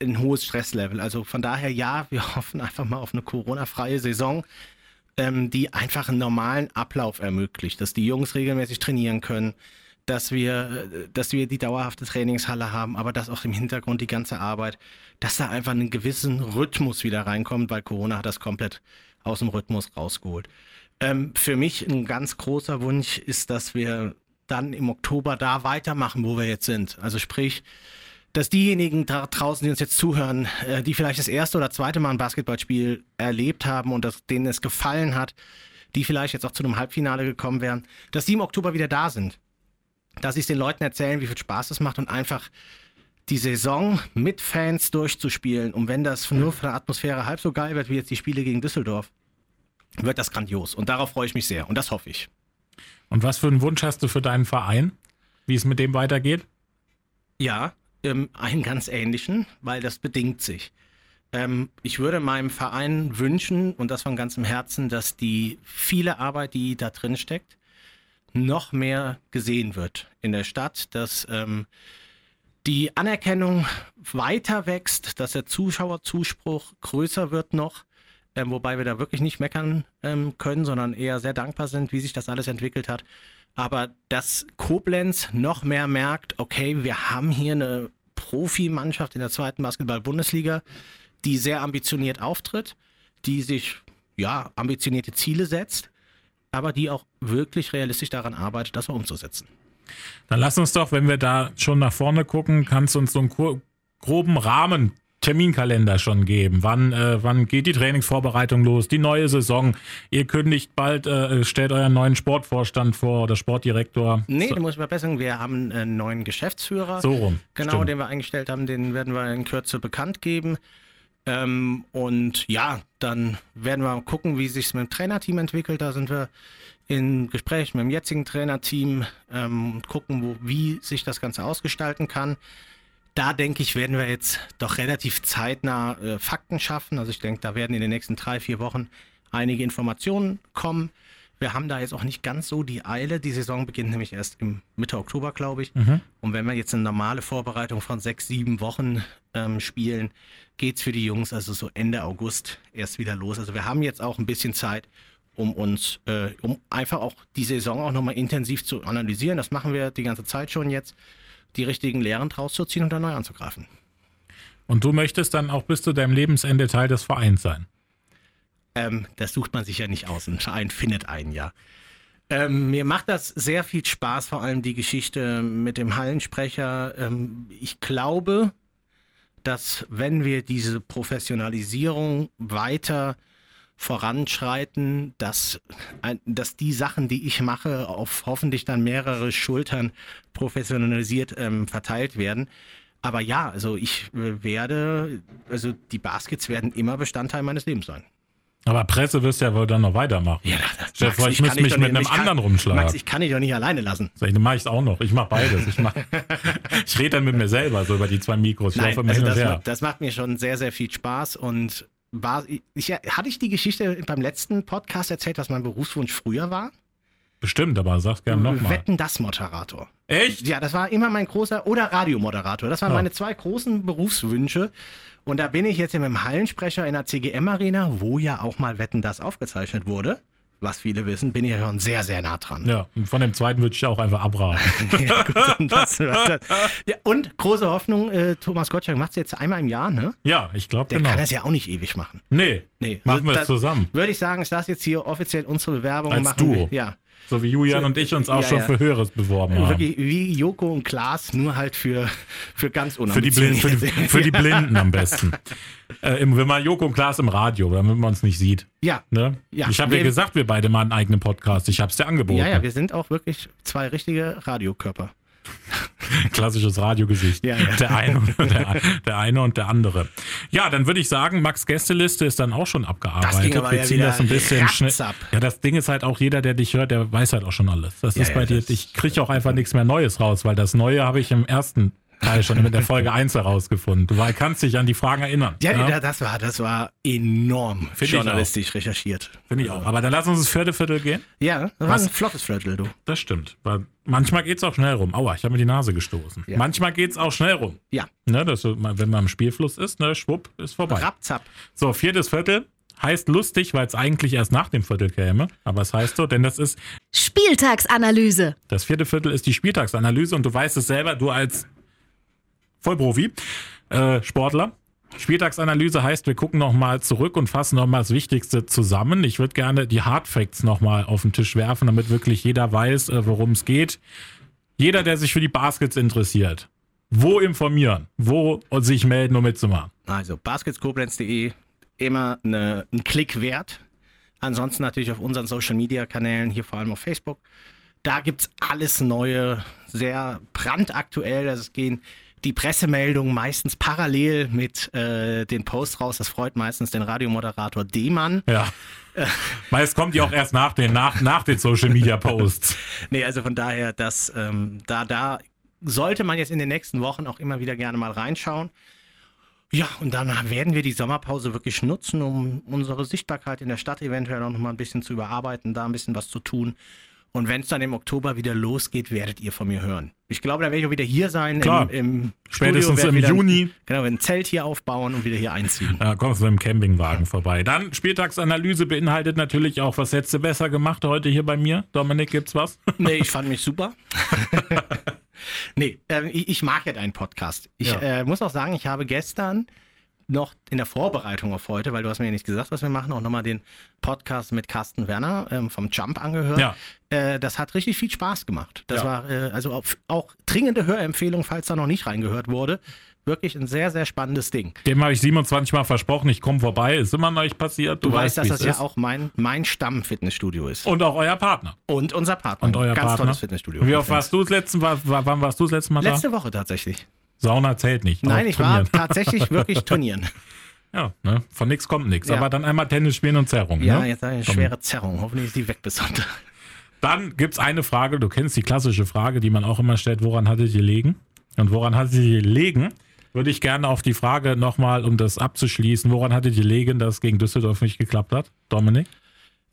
ein hohes Stresslevel. Also von daher ja, wir [LAUGHS] hoffen einfach mal auf eine Corona-freie Saison, ähm, die einfach einen normalen Ablauf ermöglicht, dass die Jungs regelmäßig trainieren können, dass wir, dass wir die dauerhafte Trainingshalle haben, aber dass auch im Hintergrund die ganze Arbeit, dass da einfach einen gewissen Rhythmus wieder reinkommt, weil Corona hat das komplett aus dem Rhythmus rausgeholt. Ähm, für mich ein ganz großer Wunsch ist, dass wir dann im Oktober da weitermachen, wo wir jetzt sind. Also sprich, dass diejenigen da draußen, die uns jetzt zuhören, äh, die vielleicht das erste oder zweite Mal ein Basketballspiel erlebt haben und das, denen es gefallen hat, die vielleicht jetzt auch zu einem Halbfinale gekommen wären, dass die im Oktober wieder da sind. Dass es den Leuten erzählen, wie viel Spaß es macht und einfach die Saison mit Fans durchzuspielen. Und wenn das nur von der Atmosphäre halb so geil wird wie jetzt die Spiele gegen Düsseldorf, wird das grandios. Und darauf freue ich mich sehr. Und das hoffe ich. Und was für einen Wunsch hast du für deinen Verein? Wie es mit dem weitergeht? Ja, ähm, einen ganz ähnlichen, weil das bedingt sich. Ähm, ich würde meinem Verein wünschen, und das von ganzem Herzen, dass die viele Arbeit, die da drin steckt, noch mehr gesehen wird in der Stadt, dass ähm, die Anerkennung weiter wächst, dass der Zuschauerzuspruch größer wird noch, ähm, wobei wir da wirklich nicht meckern ähm, können, sondern eher sehr dankbar sind, wie sich das alles entwickelt hat. Aber dass Koblenz noch mehr merkt, okay, wir haben hier eine Profimannschaft in der zweiten Basketball-Bundesliga, die sehr ambitioniert auftritt, die sich ja ambitionierte Ziele setzt, aber die auch wirklich realistisch daran arbeitet, das umzusetzen. Dann lass uns doch, wenn wir da schon nach vorne gucken, kannst du uns so einen groben Rahmen Terminkalender schon geben? Wann, äh, wann geht die Trainingsvorbereitung los? Die neue Saison? Ihr kündigt bald, äh, stellt euren neuen Sportvorstand vor oder Sportdirektor. Nee, so. da muss ich verbessern. Wir haben einen neuen Geschäftsführer. So rum. Genau, Stimmt. den wir eingestellt haben, den werden wir in Kürze bekannt geben. Ähm, und ja, dann werden wir gucken, wie sich mit dem Trainerteam entwickelt. Da sind wir in Gespräch mit dem jetzigen Trainerteam ähm, und gucken, wo, wie sich das Ganze ausgestalten kann. Da denke ich, werden wir jetzt doch relativ zeitnah äh, Fakten schaffen. Also ich denke, da werden in den nächsten drei, vier Wochen einige Informationen kommen. Wir haben da jetzt auch nicht ganz so die Eile. Die Saison beginnt nämlich erst im Mitte Oktober, glaube ich. Mhm. Und wenn wir jetzt eine normale Vorbereitung von sechs, sieben Wochen ähm, spielen, geht es für die Jungs also so Ende August erst wieder los. Also wir haben jetzt auch ein bisschen Zeit, um uns, äh, um einfach auch die Saison auch nochmal intensiv zu analysieren. Das machen wir die ganze Zeit schon jetzt die richtigen Lehren draus zu ziehen und dann neu anzugreifen. Und du möchtest dann auch bis zu deinem Lebensende Teil des Vereins sein? Ähm, das sucht man sich ja nicht aus. Ein Verein findet einen ja. Ähm, mir macht das sehr viel Spaß, vor allem die Geschichte mit dem Hallensprecher. Ähm, ich glaube, dass wenn wir diese Professionalisierung weiter voranschreiten, dass, dass die Sachen, die ich mache, auf hoffentlich dann mehrere Schultern professionalisiert ähm, verteilt werden. Aber ja, also ich äh, werde, also die Baskets werden immer Bestandteil meines Lebens sein. Aber Presse wirst du ja wohl dann noch weitermachen. Ja, das, Max, ich, ich müsste mich mit einem kann, anderen rumschlagen. Max, ich kann dich doch nicht alleine lassen. Dann mache ich es auch noch. Ich mache beides. Ich, [LAUGHS] ich rede dann mit mir selber so über die zwei Mikros. Ich Nein, also das, macht, das macht mir schon sehr, sehr viel Spaß und war, ich, hatte ich die Geschichte beim letzten Podcast erzählt, was mein Berufswunsch früher war? Bestimmt, aber sag's gerne nochmal. Wetten das Moderator. Echt? Ja, das war immer mein großer, oder Radiomoderator. Das waren oh. meine zwei großen Berufswünsche. Und da bin ich jetzt mit dem Hallensprecher in der CGM Arena, wo ja auch mal Wetten das aufgezeichnet wurde was viele wissen, bin ich ja schon sehr, sehr nah dran. Ja, und von dem zweiten würde ich auch einfach abraten. [LAUGHS] ja, gut, und, das, [LAUGHS] das, ja, und große Hoffnung, äh, Thomas Gottschalk macht es jetzt einmal im Jahr, ne? Ja, ich glaube, genau. Der kann es ja auch nicht ewig machen. Nee, nee. machen wir es zusammen. Würde ich sagen, ist das jetzt hier offiziell unsere Bewerbung. Als machen Duo. Wir, ja. So wie Julian so, und ich uns auch ja, schon ja. für Höheres beworben haben. Wirklich wie Joko und Klaas, nur halt für, für ganz für die, Blinden, für, die, für die [LAUGHS] Blinden am besten. äh, wenn man Joko und Klaas im Radio, damit man uns nicht sieht. Ja. Ne? ja. Ich habe ja gesagt, wir beide mal einen eigenen Podcast. Ich habe es dir angeboten. Ja, ja, wir sind auch wirklich zwei richtige Radiokörper. [LAUGHS] Klassisches Radiogesicht. Ja, ja. Der, eine und der, der, eine und der andere. Ja, dann würde ich sagen, Max Gästeliste ist dann auch schon abgearbeitet. Wir ziehen ja das ein bisschen schnell. Ja, das Ding ist halt auch, jeder, der dich hört, der weiß halt auch schon alles. Das ist bei dir, ich kriege auch einfach nichts mehr Neues raus, weil das Neue habe ich im ersten Teil schon mit der Folge 1 herausgefunden. Du kannst dich an die Fragen erinnern. Ja, ja? das war, das war enorm Find journalistisch recherchiert. Finde ich auch. Aber dann lass uns das vierte Viertel gehen. Ja, das war ein flottes Viertel, du. Das stimmt. Weil manchmal geht es auch schnell rum. Aua, ich habe mir die Nase gestoßen. Ja. Manchmal geht es auch schnell rum. Ja. Ne, das, wenn man im Spielfluss ist, ne, schwupp, ist vorbei. Rapzapp. So, viertes Viertel. Heißt lustig, weil es eigentlich erst nach dem Viertel käme. Aber es heißt so, denn das ist Spieltagsanalyse. Das vierte Viertel ist die Spieltagsanalyse und du weißt es selber, du als Vollprofi, äh, Sportler. Spieltagsanalyse heißt, wir gucken nochmal zurück und fassen nochmal das Wichtigste zusammen. Ich würde gerne die Hard Facts nochmal auf den Tisch werfen, damit wirklich jeder weiß, äh, worum es geht. Jeder, der sich für die Baskets interessiert, wo informieren, wo sich melden, um mitzumachen. Also basketskoblenz.de, immer eine, ein Klick wert. Ansonsten natürlich auf unseren Social Media Kanälen, hier vor allem auf Facebook. Da gibt es alles Neue, sehr brandaktuell. Also es gehen die Pressemeldungen meistens parallel mit äh, den Posts raus. Das freut meistens den Radiomoderator Demann. Ja. [LAUGHS] Meist kommt die auch erst nach den, nach, nach den Social Media Posts. [LAUGHS] nee, also von daher, dass ähm, da, da sollte man jetzt in den nächsten Wochen auch immer wieder gerne mal reinschauen. Ja, und dann werden wir die Sommerpause wirklich nutzen, um unsere Sichtbarkeit in der Stadt eventuell noch mal ein bisschen zu überarbeiten, da ein bisschen was zu tun. Und wenn es dann im Oktober wieder losgeht, werdet ihr von mir hören. Ich glaube, da werde ich auch wieder hier sein. Klar. Im, im Spätestens Studio, im wieder, Juni. Genau, wir ein Zelt hier aufbauen und wieder hier einziehen. Da kommst du mit dem Campingwagen vorbei. Dann Spieltagsanalyse beinhaltet natürlich auch, was hättest du besser gemacht heute hier bei mir? Dominik, gibt's was? [LAUGHS] Nee, ich fand mich super. [LAUGHS] nee, äh, ich, ich, mag ja deinen Podcast. Ich Ja. äh, muss auch sagen, ich habe gestern noch in der Vorbereitung auf heute, weil du hast mir ja nicht gesagt, was wir machen, auch nochmal den Podcast mit Carsten Werner ähm, vom Jump angehört. Ja. Äh, das hat richtig viel Spaß gemacht. Das Ja. war äh, also auch, auch dringende Hörempfehlung, falls da noch nicht reingehört wurde. Wirklich ein sehr, sehr spannendes Ding. Dem habe ich 27 Mal versprochen, ich komme vorbei. Ist immer noch nicht passiert. Du, weißt, dass das ja ist. auch mein, mein Stamm-Fitnessstudio ist. Und auch euer Partner. Und unser Partner. Und euer Ganz Partner. tolles Fitnessstudio. Und wie oft warst du das letzte Mal? Wann warst du das letzte Mal Letzte Woche tatsächlich. Sauna zählt nicht. Nein, ich war trainieren. tatsächlich wirklich [LAUGHS] trainieren. Ja, ne? Von nichts kommt nichts. Ja. Aber dann einmal Tennis spielen und Zerrung. Ja, ne? jetzt eine schwere Zerrung. Hoffentlich ist die weg bis Sonntag. Dann gibt es eine Frage, du kennst die klassische Frage, die man auch immer stellt, woran hattet ihr gelegen? Und woran hattet ihr gelegen? Würde ich gerne auf die Frage nochmal, um das abzuschließen, woran hattet ihr gelegen, dass es gegen Düsseldorf nicht geklappt hat? Dominik?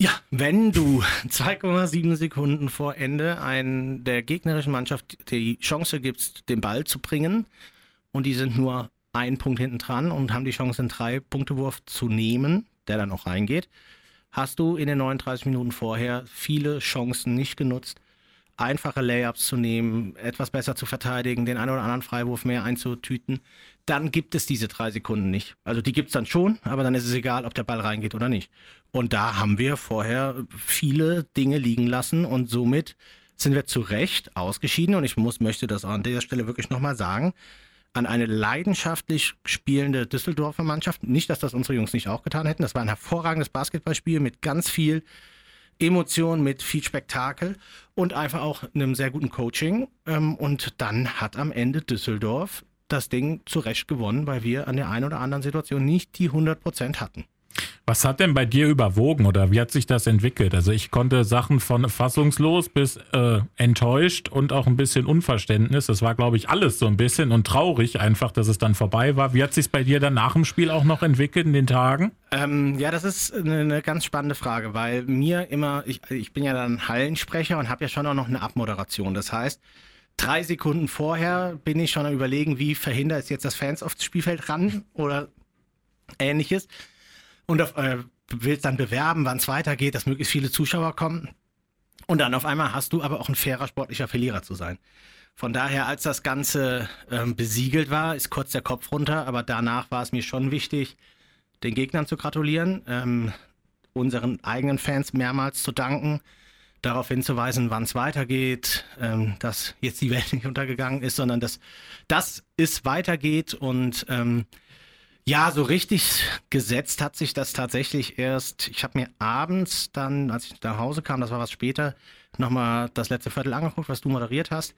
Ja, wenn du [LAUGHS] 2,7 Sekunden vor Ende ein, der gegnerischen Mannschaft die Chance gibst, den Ball zu bringen und die sind nur einen Punkt hinten dran und haben die Chance, einen Drei-Punkte-Wurf zu nehmen, der dann auch reingeht, hast du in den 39 Minuten vorher viele Chancen nicht genutzt, einfache Layups zu nehmen, etwas besser zu verteidigen, den einen oder anderen Freiwurf mehr einzutüten, dann gibt es diese drei Sekunden nicht. Also die gibt es dann schon, aber dann ist es egal, ob der Ball reingeht oder nicht. Und da haben wir vorher viele Dinge liegen lassen und somit sind wir zu Recht ausgeschieden. Und ich muss, möchte das an der Stelle wirklich nochmal sagen, an eine leidenschaftlich spielende Düsseldorfer Mannschaft. Nicht, dass das unsere Jungs nicht auch getan hätten. Das war ein hervorragendes Basketballspiel mit ganz viel Emotion, mit viel Spektakel und einfach auch einem sehr guten Coaching. Ähm, Und dann hat am Ende Düsseldorf das Ding zu Recht gewonnen, weil wir an der einen oder anderen Situation nicht die 100% hatten. Was hat denn bei dir überwogen oder wie hat sich das entwickelt? Also ich konnte Sachen von fassungslos bis äh, enttäuscht und auch ein bisschen Unverständnis. Das war, glaube ich, alles so ein bisschen und traurig einfach, dass es dann vorbei war. Wie hat sich bei dir dann nach dem Spiel auch noch entwickelt in den Tagen? Ähm, ja, das ist eine, eine ganz spannende Frage, weil mir immer, ich, ich bin ja dann Hallensprecher und habe ja schon auch noch eine Abmoderation. Das heißt, drei Sekunden vorher bin ich schon am überlegen, wie verhindere ich jetzt, dass Fans aufs Spielfeld ran oder ähnliches. Und auf, äh, willst dann bewerben, wann es weitergeht, dass möglichst viele Zuschauer kommen. Und dann auf einmal hast du aber auch ein fairer sportlicher Verlierer zu sein. Von daher, als das Ganze ähm, besiegelt war, ist kurz der Kopf runter, aber danach war es mir schon wichtig, den Gegnern zu gratulieren, ähm, unseren eigenen Fans mehrmals zu danken, darauf hinzuweisen, wann es weitergeht, ähm, dass jetzt die Welt nicht untergegangen ist, sondern dass, dass es weitergeht und ähm, ja, so richtig gesetzt hat sich das tatsächlich erst. Ich habe mir abends dann, als ich nach Hause kam, das war was später, nochmal das letzte Viertel angeguckt, was du moderiert hast.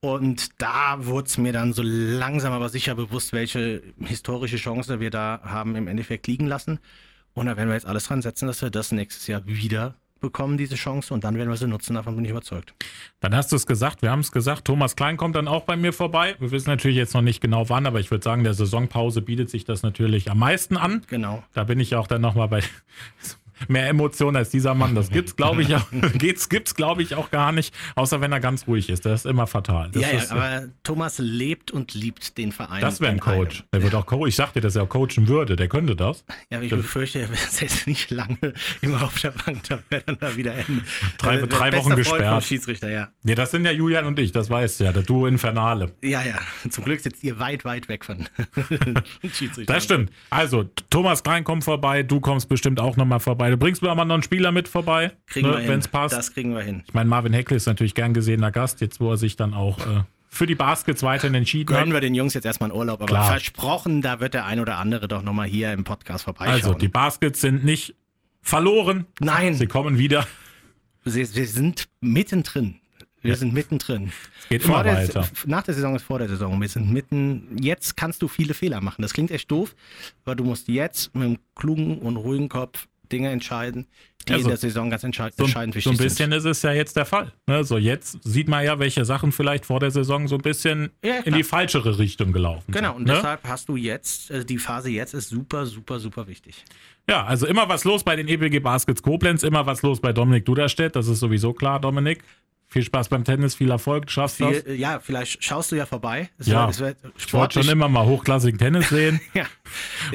Und da wurde es mir dann so langsam aber sicher bewusst, welche historische Chance wir da haben im Endeffekt liegen lassen. Und da werden wir jetzt alles dran setzen, dass wir das nächstes Jahr wieder bekommen, diese Chance. Und dann werden wir sie nutzen, davon bin ich überzeugt. Dann hast du es gesagt, wir haben es gesagt. Thomas Klein kommt dann auch bei mir vorbei. Wir wissen natürlich jetzt noch nicht genau wann, aber ich würde sagen, der Saisonpause bietet sich das natürlich am meisten an. Genau. Da bin ich auch dann nochmal bei mehr Emotionen als dieser Mann. Das gibt's, glaube ich, auch, [LAUGHS] gibt's, gibt's, glaube ich, auch gar nicht. Außer wenn er ganz ruhig ist. Das ist immer fatal. Das ja, ja, ist, aber Thomas lebt und liebt den Verein. das wäre ein in einem. Coach. Der wird auch Coach. Ich sagte, dass er auch coachen würde. Der könnte das. Ja, aber ich befürchte, er wird jetzt nicht lange immer auf der Bank, da wäre dann da wieder Ende. Drei- der drei Wochen gesperrt. Schiedsrichter, ja. Nee, das sind ja Julian und ich. Das weißt du ja. Der Duo Infernale. Ja, ja. Zum Glück sitzt ihr weit, weit weg von [LAUGHS] [LAUGHS] Schiedsrichter. Das stimmt. Also, Thomas Klein kommt vorbei. Du kommst bestimmt auch nochmal vorbei. Du bringst mir aber noch einen Spieler mit vorbei, Kriegen hin. wenn es passt. Das kriegen wir hin. Ich meine, Marvin Heckle ist natürlich gern gesehener Gast, jetzt wo er sich dann auch äh, für die Baskets weiterhin entschieden Gönnen hat. wir den Jungs jetzt erstmal einen Urlaub, aber Klar. versprochen, da wird der ein oder andere doch nochmal hier im Podcast vorbeischauen. Also, die Baskets sind nicht verloren. Nein, Sie kommen wieder. Sie, wir sind mittendrin. Wir sind mittendrin. Es geht Vor immer der, weiter. Nach der Saison ist vor der Saison. Wir sind mitten. Jetzt kannst du viele Fehler machen. Das klingt echt doof, aber du musst jetzt mit einem klugen und ruhigen Kopf Dinge entscheiden, die Also, in der Saison ganz entscheid So, entscheidend so wichtig ein bisschen ist es ja jetzt der Fall. Ne? So jetzt sieht man ja, welche Sachen vielleicht vor der Saison so ein bisschen Ja, in die falschere Richtung gelaufen sind. Genau, sind. und ne? deshalb hast du jetzt, äh, die Phase jetzt ist super, super, super wichtig. Ja, also immer was los bei den EPG Baskets Koblenz, immer was los bei Dominik Duderstedt, das ist sowieso klar, Dominik. Viel Spaß beim Tennis, viel Erfolg, du schaffst das. Viel, ja, vielleicht schaust du ja vorbei. Es Ja. es wird Ich wollte schon immer mal hochklassigen Tennis sehen [LAUGHS] Ja.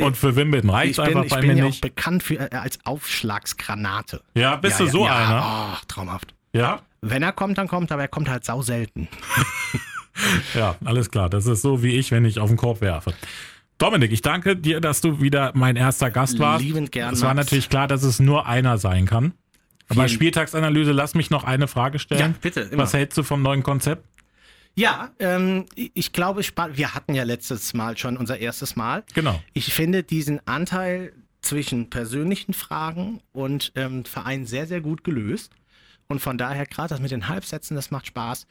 und für Wimbledon Ich reicht bin, einfach ich bei bin mir ja auch nicht. bekannt für, äh, als Aufschlagsgranate. Ja, bist ja, du so ja, einer? Ja, oh, traumhaft. Ja? Wenn er kommt, dann kommt, aber er kommt halt sau selten. [LAUGHS] Ja, alles klar. Das ist so wie ich, wenn ich auf den Korb werfe. Dominik, ich danke dir, dass du wieder mein erster Gast warst. Liebend gern, Es war natürlich klar, dass es nur einer sein kann. Aber Spieltagsanalyse, lass mich noch eine Frage stellen. Ja, bitte, immer. Was hältst du vom neuen Konzept? Ja, ähm, ich glaube, wir hatten ja letztes Mal schon unser erstes Mal. Genau. Ich finde diesen Anteil zwischen persönlichen Fragen und ähm, Verein sehr, sehr gut gelöst. Und von daher, gerade das mit den Halbsätzen, das macht Spaß.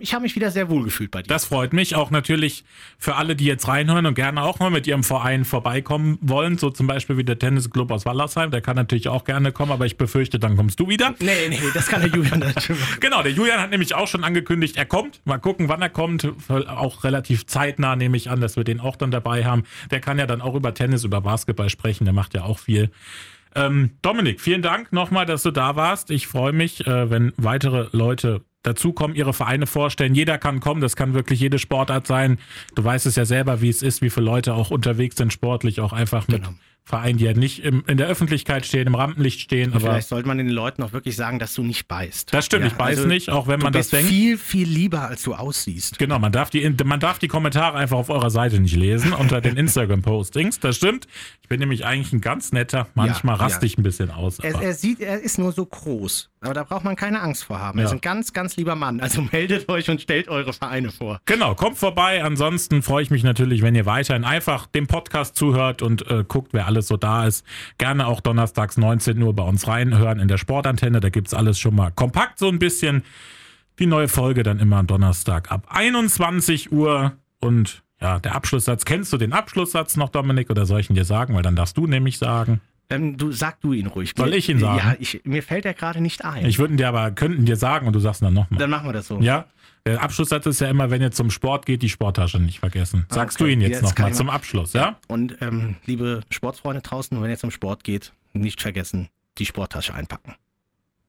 Ich habe mich wieder sehr wohl gefühlt bei dir. Das freut mich auch natürlich für alle, die jetzt reinhören und gerne auch mal mit ihrem Verein vorbeikommen wollen. So zum Beispiel wie der Tennisclub aus Wallersheim. Der kann natürlich auch gerne kommen, aber ich befürchte, dann kommst du wieder. nee, nee, das kann der [LAUGHS] Julian natürlich machen. Genau, der Julian hat nämlich auch schon angekündigt, er kommt. Mal gucken, wann er kommt. Auch relativ zeitnah nehme ich an, dass wir den auch dann dabei haben. Der kann ja dann auch über Tennis, über Basketball sprechen. Der macht ja auch viel. Ähm, Dominik, vielen Dank nochmal, dass du da warst. Ich freue mich, äh, wenn weitere Leute dazukommen, ihre Vereine vorstellen. Jeder kann kommen, das kann wirklich jede Sportart sein. Du weißt es ja selber, wie es ist, wie viele Leute auch unterwegs sind, sportlich, auch einfach mit Genau. Vereinen, die ja nicht im, in der Öffentlichkeit stehen, im Rampenlicht stehen. Vielleicht sollte man den Leuten auch wirklich sagen, dass du nicht beißt. das stimmt, Ja, ich weiß also nicht, auch wenn Du man das bist denkt. viel, viel lieber, als du aussiehst. Genau, man darf, die, man darf die Kommentare einfach auf eurer Seite nicht lesen, unter den [LAUGHS] Instagram-Postings. Das stimmt. Ich bin nämlich eigentlich ein ganz netter. Manchmal Ja, raste ja. ich ein bisschen aus. Er, er sieht, er ist nur so groß. Aber da braucht man keine Angst vor haben. Er Ja. ist ein ganz, ganz lieber Mann. Also [LAUGHS] meldet euch und stellt eure Vereine vor. genau, kommt vorbei. Ansonsten freue ich mich natürlich, wenn ihr weiterhin einfach dem Podcast zuhört und äh, guckt, wer alles so da ist. Gerne auch donnerstags 19 Uhr bei uns reinhören in der Sportantenne. Da gibt's alles schon mal kompakt so ein bisschen. Die neue Folge dann immer Donnerstag ab 21 Uhr. Und ja, der Abschlusssatz. Kennst du den Abschlusssatz noch, Dominik? Oder soll ich ihn dir sagen? Weil dann darfst du nämlich sagen. Ähm, du sag du ihn ruhig. Soll ich ihn sagen? Ja, ich, mir fällt er gerade nicht ein. Ich würde ihn dir aber, könnten dir sagen und du sagst ihn dann nochmal. Dann machen wir das so. Ja? Der Abschlusssatz ist ja immer, wenn ihr zum Sport geht, die Sporttasche nicht vergessen. Sagst okay. du ihn jetzt, Jetzt nochmal zum Abschluss, ja? Und ähm, liebe Sportsfreunde draußen, wenn ihr zum Sport geht, nicht vergessen, die Sporttasche einpacken.